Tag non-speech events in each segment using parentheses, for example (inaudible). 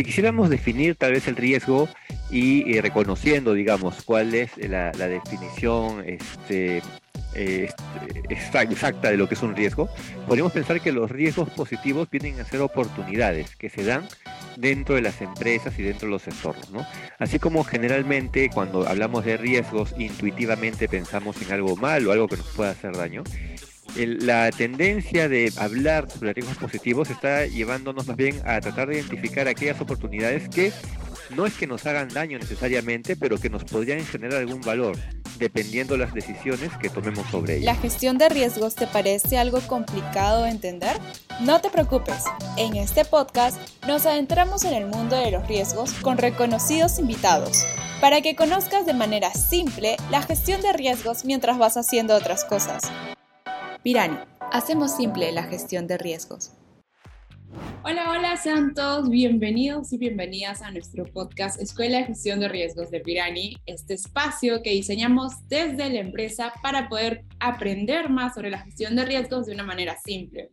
Si quisiéramos definir tal vez el riesgo y, eh, reconociendo, digamos, cuál es la, definición este, eh, exacta de lo que es un riesgo, podríamos pensar que los riesgos positivos vienen a ser oportunidades que se dan dentro de las empresas y dentro de los entornos. ¿no? Así como generalmente cuando hablamos de riesgos, intuitivamente pensamos en algo malo, algo que nos pueda hacer daño, la tendencia de hablar sobre riesgos positivos está llevándonos más bien a tratar de identificar aquellas oportunidades que no es que nos hagan daño necesariamente, pero que nos podrían generar algún valor, dependiendo las decisiones que tomemos sobre ellas. ¿La gestión de riesgos te parece algo complicado de entender? No te preocupes, en este podcast nos adentramos en el mundo de los riesgos con reconocidos invitados, para que conozcas de manera simple la gestión de riesgos mientras vas haciendo otras cosas. Pirani, hacemos simple la gestión de riesgos. Hola, hola, sean todos bienvenidos y bienvenidas a nuestro podcast Escuela de Gestión de Riesgos de Pirani, este espacio que diseñamos desde la empresa para poder aprender más sobre la gestión de riesgos de una manera simple.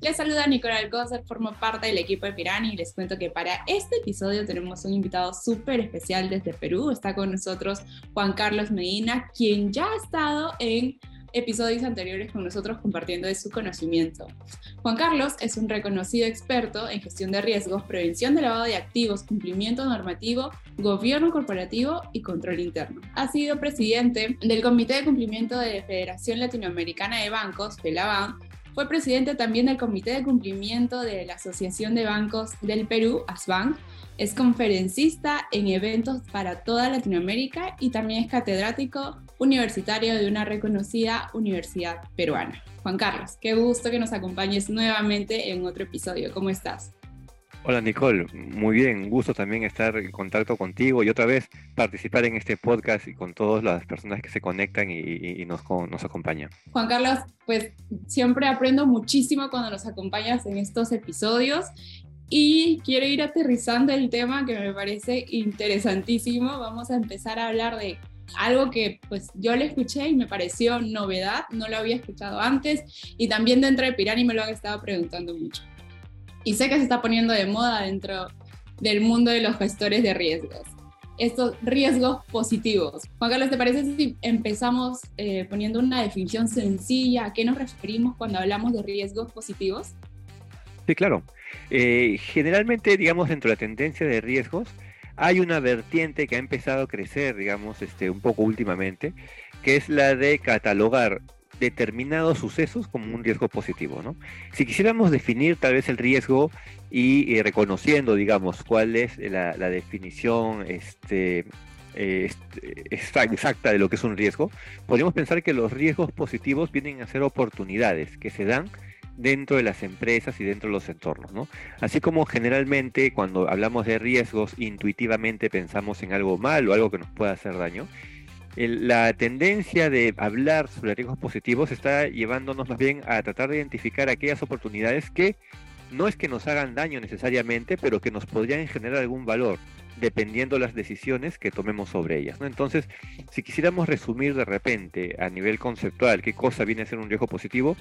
Les saluda Nicola Alcócer, formo parte del equipo de Pirani y les cuento que para este episodio tenemos un invitado súper especial desde Perú. Está con nosotros Juan Carlos Medina, quien ya ha estado en episodios anteriores con nosotros compartiendo de su conocimiento. Juan Carlos es un reconocido experto en gestión de riesgos, prevención de lavado de activos, cumplimiento normativo, gobierno corporativo y control interno. Ha sido presidente del Comité de Cumplimiento de la Federación Latinoamericana de Bancos, FELABAN, fue presidente también del Comité de Cumplimiento de la Asociación de Bancos del Perú, ASBANC, es conferencista en eventos para toda Latinoamérica y también es catedrático universitario de una reconocida universidad peruana. Juan Carlos, qué gusto que nos acompañes nuevamente en otro episodio. ¿Cómo estás? Hola Nicole, muy bien, gusto también estar en contacto contigo y otra vez participar en este podcast y con todas las personas que se conectan y, nos, nos acompañan. Juan Carlos, pues siempre aprendo muchísimo cuando nos acompañas en estos episodios y quiero ir aterrizando el tema que me parece interesantísimo. Vamos a empezar a hablar de algo que pues yo le escuché y me pareció novedad, no lo había escuchado antes y también dentro de Pirani me lo han estado preguntando mucho. Y sé que se está poniendo de moda dentro del mundo de los gestores de riesgos. Estos riesgos positivos. Juan Carlos, ¿te parece si empezamos eh, poniendo una definición sencilla? ¿A qué nos referimos cuando hablamos de riesgos positivos? Sí, claro. Eh, generalmente, digamos, dentro de la tendencia de riesgos, hay una vertiente que ha empezado a crecer, digamos, este, un poco últimamente, que es la de catalogar determinados sucesos como un riesgo positivo, ¿no? Si quisiéramos definir tal vez el riesgo y, reconociendo, digamos, cuál es la, definición este, este exacta de lo que es un riesgo, podríamos pensar que los riesgos positivos vienen a ser oportunidades que se dan dentro de las empresas y dentro de los entornos, ¿no? Así como generalmente cuando hablamos de riesgos, intuitivamente pensamos en algo malo, algo que nos pueda hacer daño, la tendencia de hablar sobre riesgos positivos está llevándonos más bien a tratar de identificar aquellas oportunidades que no es que nos hagan daño necesariamente, pero que nos podrían generar algún valor, dependiendo las decisiones que tomemos sobre ellas. ¿no? Entonces, si quisiéramos resumir de repente a nivel conceptual qué cosa viene a ser un riesgo positivo,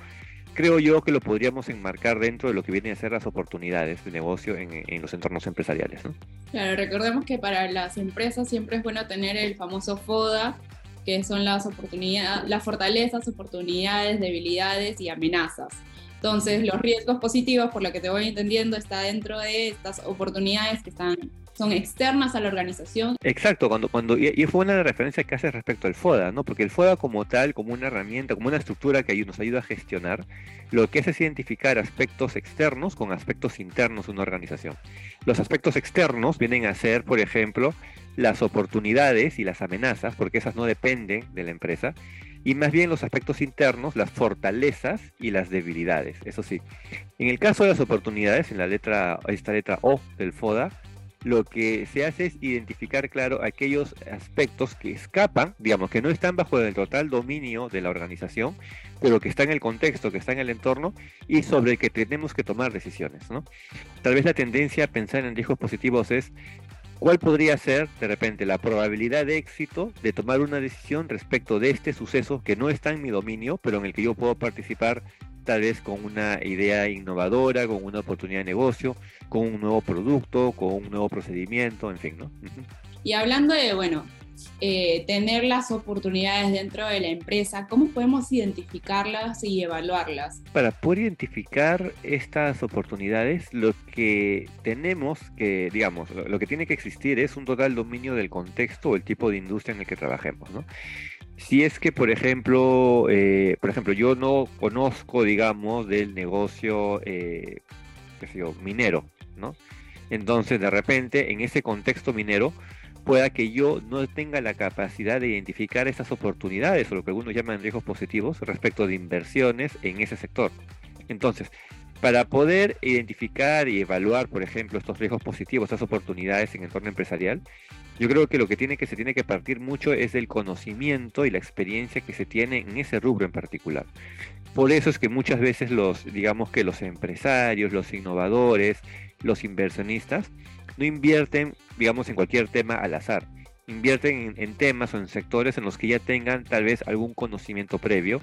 creo yo que lo podríamos enmarcar dentro de lo que vienen a ser las oportunidades de negocio en, los entornos empresariales. Claro, recordemos que para las empresas siempre es bueno tener el famoso FODA, que son las oportunidades, las fortalezas, oportunidades, debilidades y amenazas. Entonces, los riesgos positivos, por lo que te voy entendiendo, está dentro de estas oportunidades que están son externas a la organización. Exacto, cuando, cuando, y, fue una de las referencias que hace respecto al FODA, ¿no? Porque el FODA como tal, como una herramienta, como una estructura que nos ayuda a gestionar, lo que hace es identificar aspectos externos con aspectos internos de una organización. Los aspectos externos vienen a ser, por ejemplo, las oportunidades y las amenazas, porque esas no dependen de la empresa, y más bien los aspectos internos, las fortalezas y las debilidades. Eso sí, en el caso de las oportunidades, en la letra, esta letra O del FODA, lo que se hace es identificar, claro, aquellos aspectos que escapan, digamos, que no están bajo el total dominio de la organización, pero que están en el contexto, que están en el entorno y sobre el que tenemos que tomar decisiones, ¿no? Tal vez la tendencia a pensar en riesgos positivos es cuál podría ser, de repente, la probabilidad de éxito de tomar una decisión respecto de este suceso que no está en mi dominio, pero en el que yo puedo participar tal vez con una idea innovadora, con una oportunidad de negocio, con un nuevo producto, con un nuevo procedimiento, en fin, ¿no? Y hablando de, bueno, eh, tener las oportunidades dentro de la empresa, ¿cómo podemos identificarlas y evaluarlas? Para poder identificar estas oportunidades, lo que tenemos que, digamos, lo, que tiene que existir es un total dominio del contexto o el tipo de industria en el que trabajemos, ¿no? Si es que, por ejemplo, eh, por ejemplo, yo no conozco, digamos, del negocio, eh, minero, ¿no? Entonces, de repente, en ese contexto minero, pueda que yo no tenga la capacidad de identificar esas oportunidades o lo que algunos llaman riesgos positivos respecto de inversiones en ese sector. Entonces, para poder identificar y evaluar, por ejemplo, estos riesgos positivos, estas oportunidades en el entorno empresarial, yo creo que lo que tiene que se tiene que partir mucho es del conocimiento y la experiencia que se tiene en ese rubro en particular. Por eso es que muchas veces los, digamos que los empresarios, los innovadores, los inversionistas no invierten, digamos, en cualquier tema al azar. Invierten en, temas o en sectores en los que ya tengan tal vez algún conocimiento previo,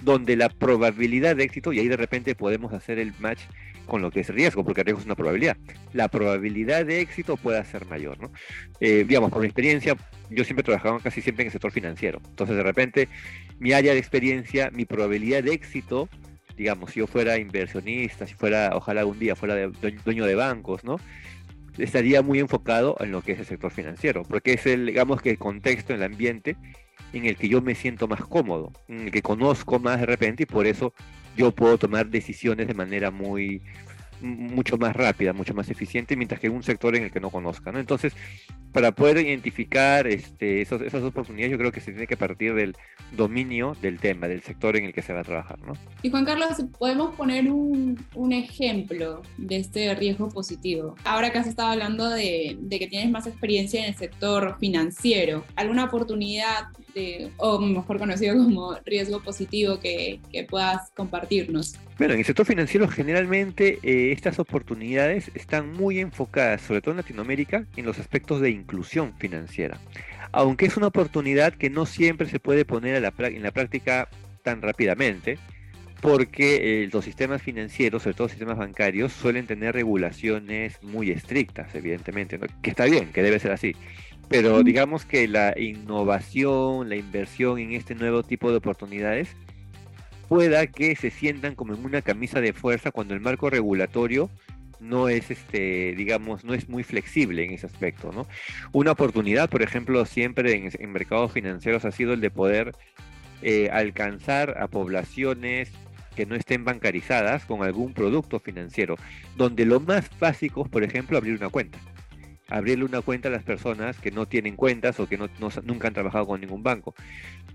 donde la probabilidad de éxito, y ahí de repente podemos hacer el match con lo que es riesgo, porque riesgo es una probabilidad. La probabilidad de éxito puede ser mayor, ¿no? Eh, digamos, por mi experiencia, yo siempre he trabajado casi siempre en el sector financiero. Entonces, de repente, mi área de experiencia, mi probabilidad de éxito, digamos, si yo fuera inversionista, si fuera, ojalá algún día fuera dueño de bancos, ¿no? Estaría muy enfocado en lo que es el sector financiero, porque es el, digamos que el contexto, el ambiente en el que yo me siento más cómodo, en el que conozco más de repente y por eso yo puedo tomar decisiones de manera muy, mucho más rápida, mucho más eficiente, mientras que un sector en el que no conozca. ¿no? Entonces, para poder identificar este, esos, esas oportunidades, yo creo que se tiene que partir del dominio del tema, del sector en el que se va a trabajar. ¿no? Y Juan Carlos, ¿podemos poner un, ejemplo de este riesgo positivo? Ahora que has estado hablando de que tienes más experiencia en el sector financiero, ¿alguna oportunidad o mejor conocido como riesgo positivo que, que puedas compartirnos? Bueno, en el sector financiero generalmente eh, estas oportunidades están muy enfocadas, sobre todo en Latinoamérica, en los aspectos de inclusión financiera. Aunque es una oportunidad que no siempre se puede poner en la práctica tan rápidamente, porque eh, los sistemas financieros, sobre todo sistemas bancarios, suelen tener regulaciones muy estrictas, evidentemente, que está bien, que debe ser así. Pero digamos que la innovación, la inversión en este nuevo tipo de oportunidades pueda que se sientan como en una camisa de fuerza cuando el marco regulatorio no es este digamos no es muy flexible en ese aspecto no una oportunidad por ejemplo siempre en, mercados financieros ha sido el de poder eh, alcanzar a poblaciones que no estén bancarizadas con algún producto financiero donde lo más básico es por ejemplo abrir una cuenta abrirle una cuenta a las personas que no tienen cuentas o que no, nunca han trabajado con ningún banco.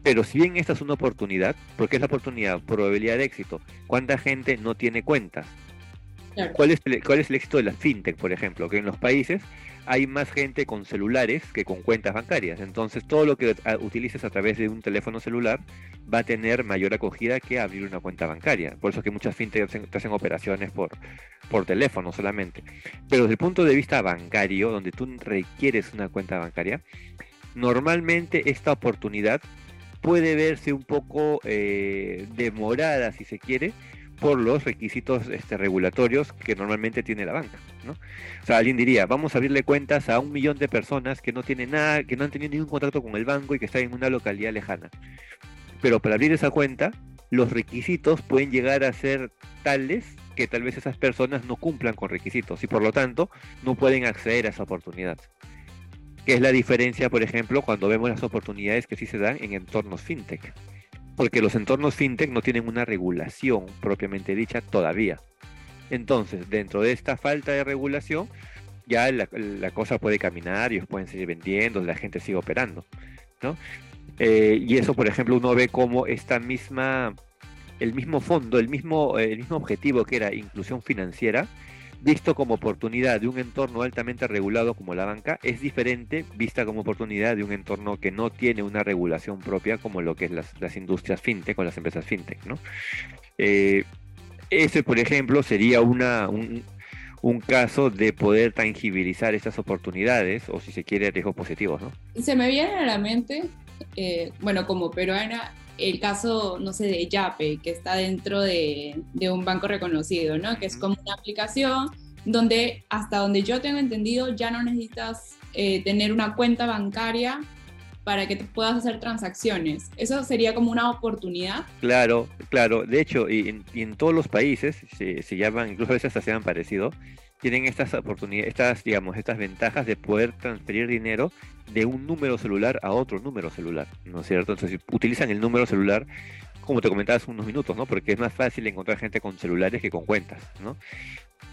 Pero si bien esta es una oportunidad, porque es la oportunidad, probabilidad de éxito, ¿cuánta gente no tiene cuentas? ¿Cuál, es el, ¿Cuál es el éxito de la fintech, por ejemplo? Que en los países hay más gente con celulares que con cuentas bancarias. Entonces, todo lo que utilices a través de un teléfono celular va a tener mayor acogida que abrir una cuenta bancaria. Por eso es que muchas fintechs hacen, hacen operaciones por, por teléfono solamente. Pero desde el punto de vista bancario, donde tú requieres una cuenta bancaria, normalmente esta oportunidad puede verse un poco eh, demorada, si se quiere, por los requisitos este, regulatorios que normalmente tiene la banca. O sea, alguien diría, vamos a abrirle cuentas a un millón de personas que no tienen nada, que no han tenido ningún contrato con el banco y que están en una localidad lejana. Pero para abrir esa cuenta, los requisitos pueden llegar a ser tales que tal vez esas personas no cumplan con requisitos y por lo tanto no pueden acceder a esa oportunidad. ¿Qué es la diferencia, por ejemplo, cuando vemos las oportunidades que sí se dan en entornos fintech porque los entornos fintech no tienen una regulación propiamente dicha todavía. Entonces, dentro de esta falta de regulación, ya la, cosa puede caminar, ellos pueden seguir vendiendo, la gente sigue operando, ¿no? Eh, y eso, por ejemplo, uno ve como esta misma, el mismo fondo, el mismo, el mismo objetivo que era inclusión financiera, visto como oportunidad de un entorno altamente regulado como la banca, es diferente vista como oportunidad de un entorno que no tiene una regulación propia como lo que es las, industrias fintech o las empresas fintech, ¿no? Eh, ese, por ejemplo, sería una, un, un, caso de poder tangibilizar estas oportunidades o, si se quiere, riesgos positivos, ¿no? Se me viene a la mente, eh, bueno, como peruana, el caso, no sé, de Yape, que está dentro de, un banco reconocido, ¿no? Que es como una aplicación donde, hasta donde yo tengo entendido, ya no necesitas eh, tener una cuenta bancaria para que te puedas hacer transacciones. Eso sería como una oportunidad. Claro, claro. De hecho, y en, todos los países se, se, llaman, incluso a veces hasta se han parecido, tienen estas oportunidades, estas, digamos, estas ventajas de poder transferir dinero de un número celular a otro número celular, ¿no es cierto? Entonces utilizan el número celular, como te comentaba hace unos minutos, ¿no? Porque es más fácil encontrar gente con celulares que con cuentas, ¿no?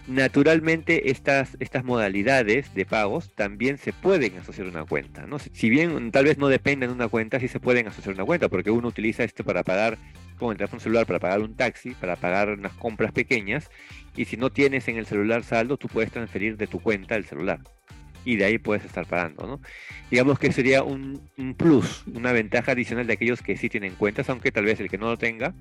Naturalmente estas, estas modalidades de pagos también se pueden asociar a una cuenta, ¿no? Si bien tal vez no dependen de una cuenta, sí se pueden asociar a una cuenta, porque uno utiliza esto para pagar con el teléfono celular, para pagar un taxi, para pagar unas compras pequeñas, y si no tienes en el celular saldo, tú puedes transferir de tu cuenta al celular y de ahí puedes estar pagando, ¿no? Digamos que sería un, plus, una ventaja adicional de aquellos que sí tienen cuentas, aunque tal vez el que no lo tenga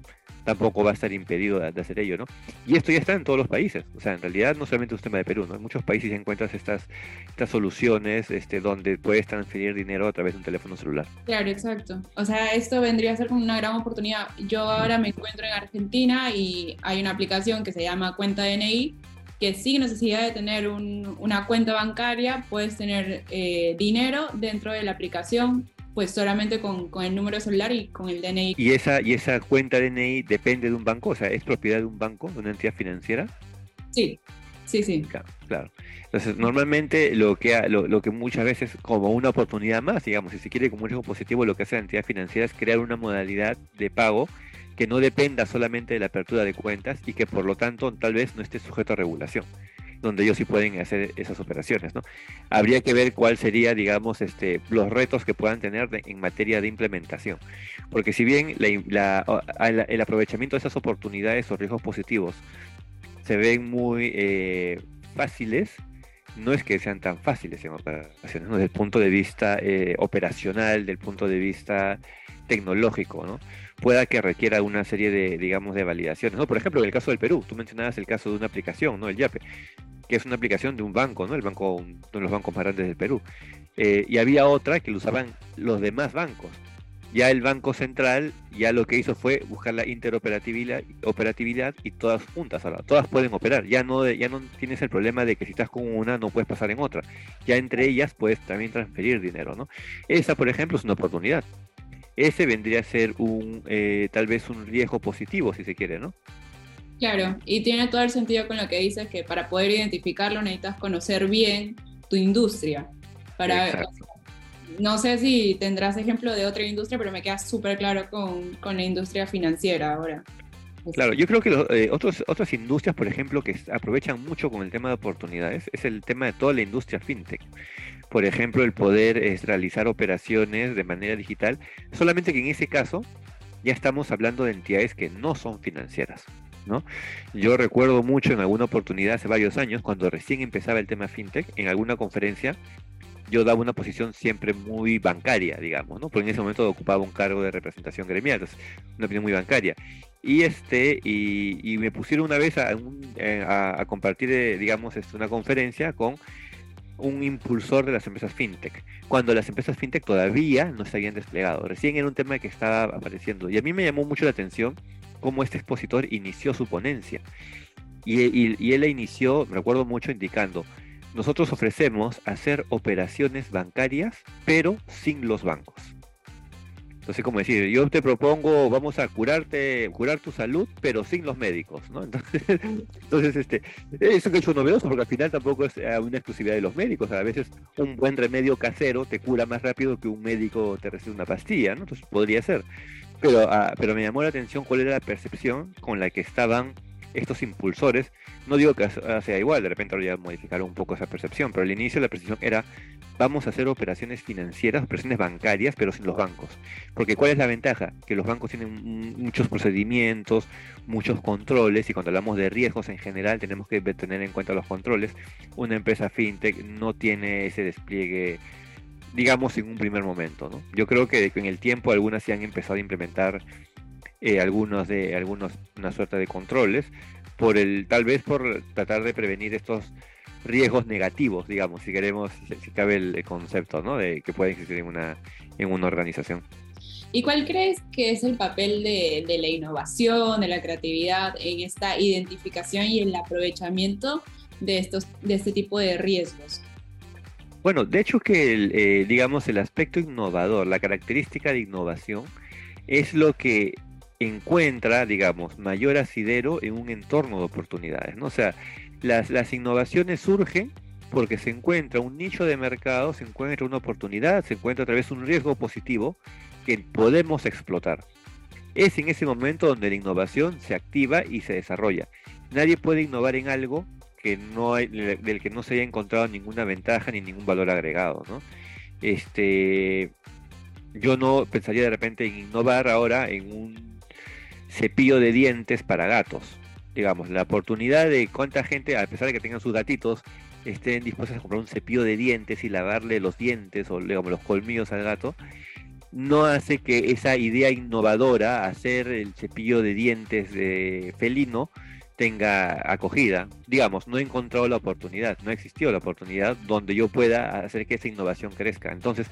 tampoco va a estar impedido de, hacer ello, ¿no? Y esto ya está en todos los países, o sea, en realidad no solamente es un tema de Perú, ¿no? En muchos países encuentras estas, estas soluciones este, donde puedes transferir dinero a través de un teléfono celular. Claro, exacto. O sea, esto vendría a ser como una gran oportunidad. Yo ahora me encuentro en Argentina y hay una aplicación que se llama Cuenta DNI que sin necesidad de tener una cuenta bancaria, puedes tener eh, dinero dentro de la aplicación, pues solamente con, el número celular y con el DNI. ¿Y esa, ¿Y esa cuenta DNI depende de un banco? O sea, ¿es propiedad de un banco, de una entidad financiera? Sí, sí, sí. Claro, Entonces, normalmente lo que, lo, que muchas veces, como una oportunidad más, digamos, si se quiere como un riesgo positivo, lo que hace la entidad financiera es crear una modalidad de pago que no dependa solamente de la apertura de cuentas y que por lo tanto tal vez no esté sujeto a regulación donde ellos sí pueden hacer esas operaciones, ¿no? Habría que ver cuál sería, digamos, este, los retos que puedan tener en materia de implementación, porque si bien el aprovechamiento de esas oportunidades o riesgos positivos se ven muy eh, fáciles, no es que sean tan fáciles en operaciones, desde el punto de vista eh, operacional, del punto de vista tecnológico, ¿no? Pueda que requiera una serie de, digamos, de validaciones, ¿no? Por ejemplo, en el caso del Perú, tú mencionabas el caso de una aplicación, ¿no? El YAPE, que es una aplicación de un banco, ¿no? El banco, uno de los bancos más grandes del Perú. Eh, y había otra que lo usaban los demás bancos. Ya el Banco Central ya lo que hizo fue buscar la interoperatividad operatividad y todas juntas ahora, todas pueden operar. Ya no, ya no tienes el problema de que si estás con una no puedes pasar en otra. Ya entre ellas puedes también transferir dinero, ¿no? Esa, por ejemplo, es una oportunidad ese vendría a ser un eh, tal vez un riesgo positivo, si se quiere, ¿no? Claro, y tiene todo el sentido con lo que dices que para poder identificarlo necesitas conocer bien tu industria. Para, no sé si tendrás ejemplo de otra industria, pero me queda súper claro con, con, la industria financiera ahora. Claro, yo creo que eh, otros, otras industrias, por ejemplo, que aprovechan mucho con el tema de oportunidades, es el tema de toda la industria fintech por ejemplo, el poder es, realizar operaciones de manera digital, solamente que en ese caso ya estamos hablando de entidades que no son financieras. ¿no? Yo recuerdo mucho en alguna oportunidad hace varios años, cuando recién empezaba el tema fintech, en alguna conferencia, yo daba una posición siempre muy bancaria, digamos, ¿no? Porque en ese momento ocupaba un cargo de representación gremial, una opinión muy bancaria. Y este, y, me pusieron una vez a, eh, compartir, eh, digamos, este, una conferencia con un impulsor de las empresas fintech, cuando las empresas fintech todavía no se habían desplegado. Recién era un tema que estaba apareciendo. Y a mí me llamó mucho la atención cómo este expositor inició su ponencia. Y, y él la inició, recuerdo mucho, indicando, nosotros ofrecemos hacer operaciones bancarias, pero sin los bancos. Entonces, como decir, yo te propongo, vamos a curarte, curar tu salud, pero sin los médicos, ¿no? (laughs) Entonces, entonces este, es un hecho novedoso porque al final tampoco es eh, una exclusividad de los médicos. A veces un buen remedio casero te cura más rápido que un médico te recibe una pastilla, ¿no? Entonces podría ser. Pero, ah, pero me llamó la atención cuál era la percepción con la que estaban estos impulsores, no digo que sea igual, de repente a modificar un poco esa percepción, pero al inicio la percepción era vamos a hacer operaciones financieras, operaciones bancarias, pero sin los bancos. Porque ¿cuál es la ventaja? Que los bancos tienen muchos procedimientos, muchos controles, y cuando hablamos de riesgos en general tenemos que tener en cuenta los controles. Una empresa fintech no tiene ese despliegue digamos en un primer momento, ¿no? Yo creo que en el tiempo algunas se han empezado a implementar eh, algunos de algunos una suerte de controles por el tal vez por tratar de prevenir estos riesgos negativos digamos si queremos si, cabe el, concepto no de que puede existir en una en una organización ¿Y cuál crees que es el papel de, de, la innovación, de la creatividad en esta identificación y el aprovechamiento de, estos, de este tipo de riesgos? Bueno, de hecho que el, eh, digamos el aspecto innovador, la característica de innovación es lo que encuentra, digamos, mayor asidero en un entorno de oportunidades, ¿no? O sea, las, las innovaciones surgen porque se encuentra un nicho de mercado, se encuentra una oportunidad, se encuentra a través de un riesgo positivo que podemos explotar. Es en ese momento donde la innovación se activa y se desarrolla. Nadie puede innovar en algo que no hay, del que no se haya encontrado ninguna ventaja ni ningún valor agregado, ¿no? Este, yo no pensaría de repente en innovar ahora en un cepillo de dientes para gatos. Digamos, la oportunidad de cuánta gente, a pesar de que tengan sus gatitos, estén dispuestos a comprar un cepillo de dientes y lavarle los dientes o digamos, los colmillos al gato, no hace que esa idea innovadora, hacer el cepillo de dientes de felino, tenga acogida. Digamos, no he encontrado la oportunidad, no ha existido la oportunidad donde yo pueda hacer que esa innovación crezca. Entonces,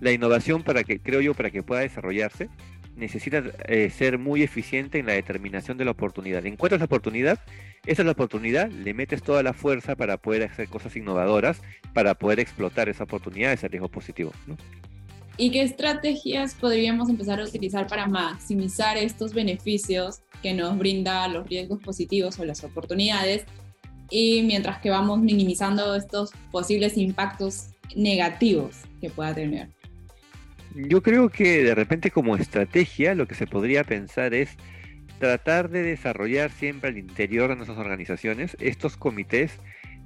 la innovación para que, creo yo, para que pueda desarrollarse, necesita eh, ser muy eficiente en la determinación de la oportunidad. Encuentras la oportunidad, esa es la oportunidad, le metes toda la fuerza para poder hacer cosas innovadoras, para poder explotar esa oportunidad, ese riesgo positivo. ¿Y qué estrategias podríamos empezar a utilizar para maximizar estos beneficios que nos brinda los riesgos positivos o las oportunidades? Y mientras que vamos minimizando estos posibles impactos negativos que pueda tener. Yo creo que de repente como estrategia lo que se podría pensar es tratar de desarrollar siempre al interior de nuestras organizaciones estos comités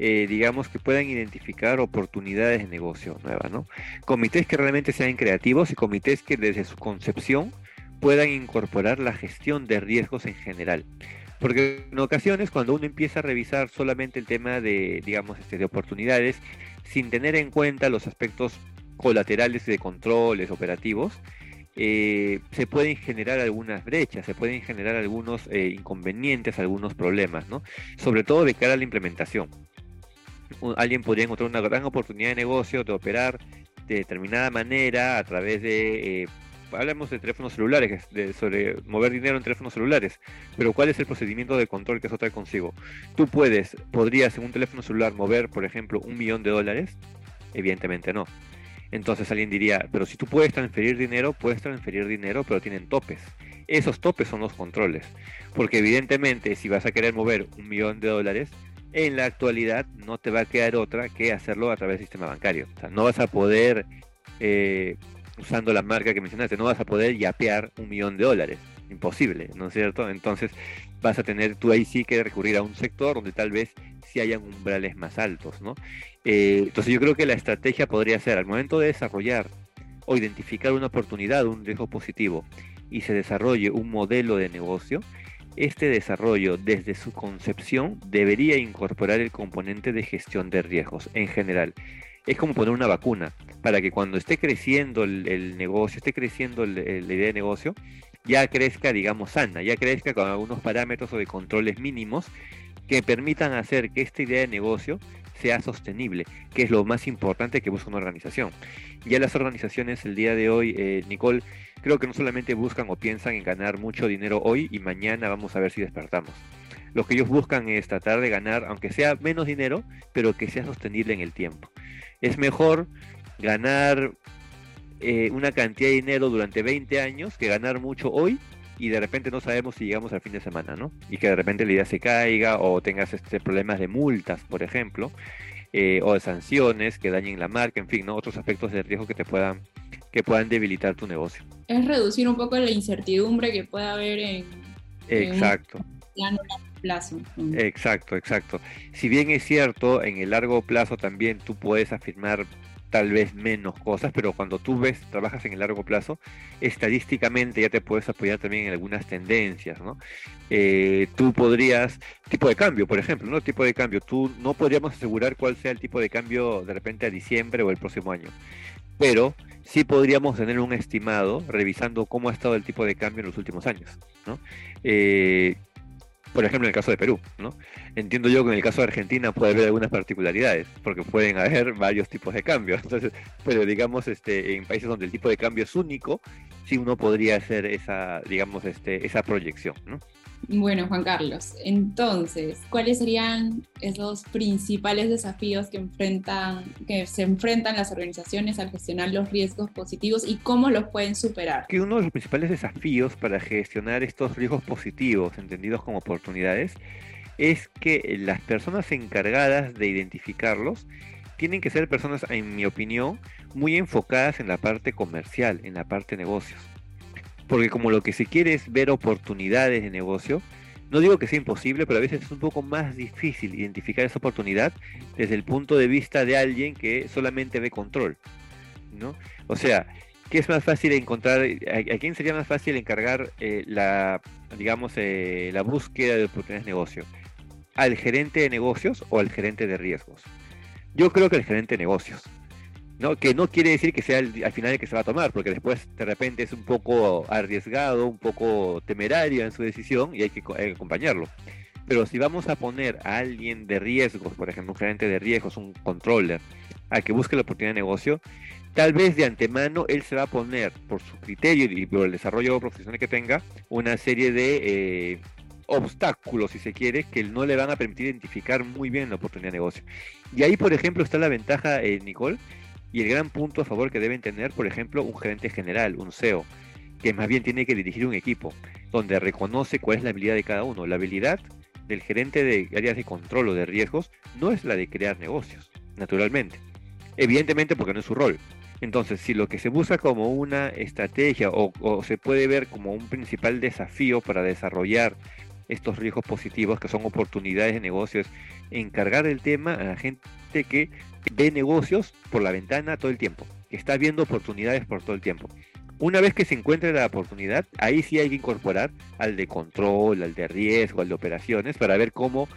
eh, digamos, que puedan identificar oportunidades de negocio nuevas, ¿no? Comités que realmente sean creativos y comités que desde su concepción puedan incorporar la gestión de riesgos en general. Porque en ocasiones cuando uno empieza a revisar solamente el tema de, digamos, este, de oportunidades, sin tener en cuenta los aspectos colaterales de controles operativos, eh, se pueden generar algunas brechas, se pueden generar algunos eh, inconvenientes, algunos problemas, ¿no? Sobre todo de cara a la implementación alguien podría encontrar una gran oportunidad de negocio de operar de determinada manera a través de, eh, hablamos de teléfonos celulares, de, sobre mover dinero en teléfonos celulares, pero ¿cuál es el procedimiento de control que eso trae consigo? Tú puedes, podrías en un teléfono celular mover, por ejemplo, un millón de dólares, evidentemente no. Entonces alguien diría, pero si tú puedes transferir dinero, puedes transferir dinero, pero tienen topes. Esos topes son los controles. Porque evidentemente si vas a querer mover un millón de dólares, en la actualidad no te va a quedar otra que hacerlo a través del sistema bancario. O sea, no vas a poder, eh, usando la marca que mencionaste, no vas a poder yapear un millón de dólares. Imposible, ¿no es cierto? Entonces vas a tener tú ahí sí que recurrir a un sector donde tal vez sí hayan umbrales más altos, ¿no? Eh, entonces yo creo que la estrategia podría ser al momento de desarrollar o identificar una oportunidad, un riesgo positivo y se desarrolle un modelo de negocio, este desarrollo desde su concepción debería incorporar el componente de gestión de riesgos en general. Es como poner una vacuna para que cuando esté creciendo el, negocio, esté creciendo la idea de negocio, ya crezca, digamos, sana, ya crezca con algunos parámetros o de controles mínimos que permitan hacer que esta idea de negocio sea sostenible, que es lo más importante que busca una organización. Ya las organizaciones el día de hoy, eh, Nicole, creo que no solamente buscan o piensan en ganar mucho dinero hoy y mañana vamos a ver si despertamos. Lo que ellos buscan es tratar de ganar, aunque sea menos dinero, pero que sea sostenible en el tiempo. Es mejor ganar eh, una cantidad de dinero durante 20 años que ganar mucho hoy y de repente no sabemos si llegamos al fin de semana, ¿no? Y que de repente la idea se caiga o tengas este problemas de multas, por ejemplo, eh, o de sanciones que dañen la marca, en fin, ¿no? Otros aspectos de riesgo que te puedan que puedan debilitar tu negocio. Es reducir un poco la incertidumbre que pueda haber en, exacto. En largo plazo. Exacto, exacto. Si bien es cierto, en el largo plazo también tú puedes afirmar tal vez menos cosas, pero cuando tú ves, trabajas en el largo plazo, estadísticamente ya te puedes apoyar también en algunas tendencias, ¿no? Eh, tú podrías, tipo de cambio, por ejemplo, ¿no? Tipo de cambio, tú no podríamos asegurar cuál sea el tipo de cambio de repente a diciembre o el próximo año, pero sí podríamos tener un estimado revisando cómo ha estado el tipo de cambio en los últimos años, ¿no? Eh, por ejemplo, en el caso de Perú, ¿no? Entiendo yo que en el caso de Argentina puede haber algunas particularidades, porque pueden haber varios tipos de cambios. (laughs) Entonces, pero digamos, este, en países donde el tipo de cambio es único, sí uno podría hacer esa, digamos, este, esa proyección, ¿no? Bueno, Juan Carlos, entonces, ¿cuáles serían esos principales desafíos que, enfrentan, que se enfrentan las organizaciones al gestionar los riesgos positivos y cómo los pueden superar? Que uno de los principales desafíos para gestionar estos riesgos positivos, entendidos como oportunidades, es que las personas encargadas de identificarlos tienen que ser personas, en mi opinión, muy enfocadas en la parte comercial, en la parte negocios porque como lo que se quiere es ver oportunidades de negocio, no digo que sea imposible, pero a veces es un poco más difícil identificar esa oportunidad desde el punto de vista de alguien que solamente ve control, ¿no? O sea, ¿qué es más fácil encontrar? ¿A, quién sería más fácil encargar eh, la, digamos, eh, la búsqueda de oportunidades de negocio? ¿Al gerente de negocios o al gerente de riesgos? Yo creo que el gerente de negocios. ¿No? Que no quiere decir que sea al final el que se va a tomar, porque después de repente es un poco arriesgado, un poco temerario en su decisión y hay que, acompañarlo. Pero si vamos a poner a alguien de riesgos, por ejemplo, un gerente de riesgos, un controller, a que busque la oportunidad de negocio, tal vez de antemano él se va a poner, por su criterio y por el desarrollo profesional que tenga, una serie de eh, obstáculos, si se quiere, que no le van a permitir identificar muy bien la oportunidad de negocio. Y ahí, por ejemplo, está la ventaja, eh, Nicole, y el gran punto a favor que deben tener, por ejemplo, un gerente general, un CEO, que más bien tiene que dirigir un equipo, donde reconoce cuál es la habilidad de cada uno. La habilidad del gerente de áreas de control o de riesgos no es la de crear negocios, naturalmente. Evidentemente porque no es su rol. Entonces, si lo que se busca como una estrategia o, o se puede ver como un principal desafío para desarrollar estos riesgos positivos, que son oportunidades de negocios, encargar el tema a la gente que ve negocios por la ventana todo el tiempo, que está viendo oportunidades por todo el tiempo. Una vez que se encuentre la oportunidad, ahí sí hay que incorporar al de control, al de riesgo, al de operaciones, para ver cómo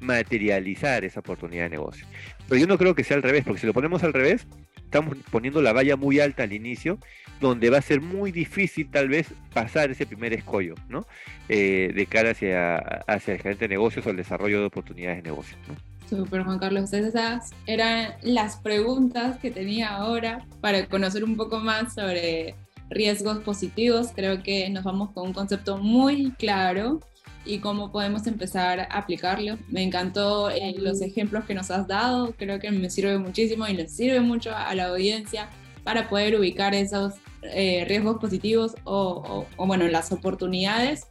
materializar esa oportunidad de negocio. Pero yo no creo que sea al revés, porque si lo ponemos al revés, estamos poniendo la valla muy alta al inicio, donde va a ser muy difícil tal vez pasar ese primer escollo, ¿no? Eh, de cara hacia, hacia el gerente de negocios o el desarrollo de oportunidades de negocio. Super Juan Carlos, esas eran las preguntas que tenía ahora para conocer un poco más sobre riesgos positivos. Creo que nos vamos con un concepto muy claro y cómo podemos empezar a aplicarlo. Me encantó eh, los ejemplos que nos has dado, creo que me sirve muchísimo y les sirve mucho a la audiencia para poder ubicar esos eh, riesgos positivos o, o, bueno, las oportunidades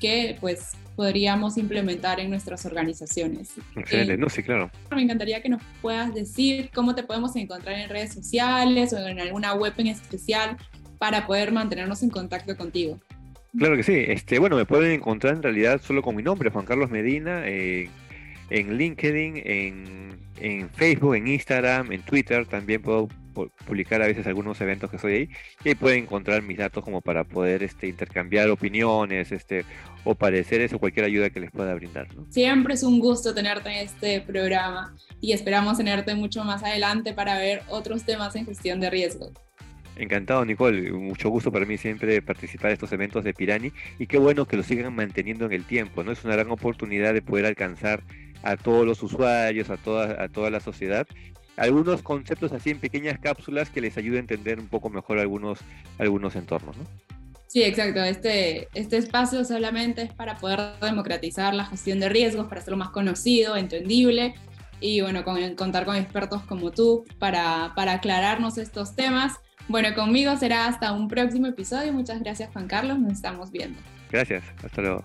que pues podríamos implementar en nuestras organizaciones. Excelente, eh, no, sí, claro. Me encantaría que nos puedas decir cómo te podemos encontrar en redes sociales o en alguna web en especial para poder mantenernos en contacto contigo. Claro que sí. Este, bueno, me pueden encontrar en realidad solo con mi nombre, Juan Carlos Medina, eh, en LinkedIn, en, en, Facebook, en Instagram, en Twitter. También puedo publicar a veces algunos eventos que soy ahí y ahí pueden encontrar mis datos como para poder este, intercambiar opiniones este, o pareceres o cualquier ayuda que les pueda brindar. Siempre es un gusto tenerte en este programa y esperamos tenerte mucho más adelante para ver otros temas en gestión de riesgo. Encantado, Nicole. Mucho gusto para mí siempre participar de estos eventos de Pirani y qué bueno que lo sigan manteniendo en el tiempo, ¿no? Es una gran oportunidad de poder alcanzar a todos los usuarios, a toda, a toda la sociedad. Algunos conceptos así en pequeñas cápsulas que les ayude a entender un poco mejor algunos, algunos entornos, ¿no? Sí, exacto. Este, este espacio solamente es para poder democratizar la gestión de riesgos, para hacerlo más conocido, entendible y bueno, con, contar con expertos como tú para, para aclararnos estos temas bueno, conmigo será hasta un próximo episodio. Muchas gracias Juan Carlos, nos estamos viendo. Gracias, hasta luego.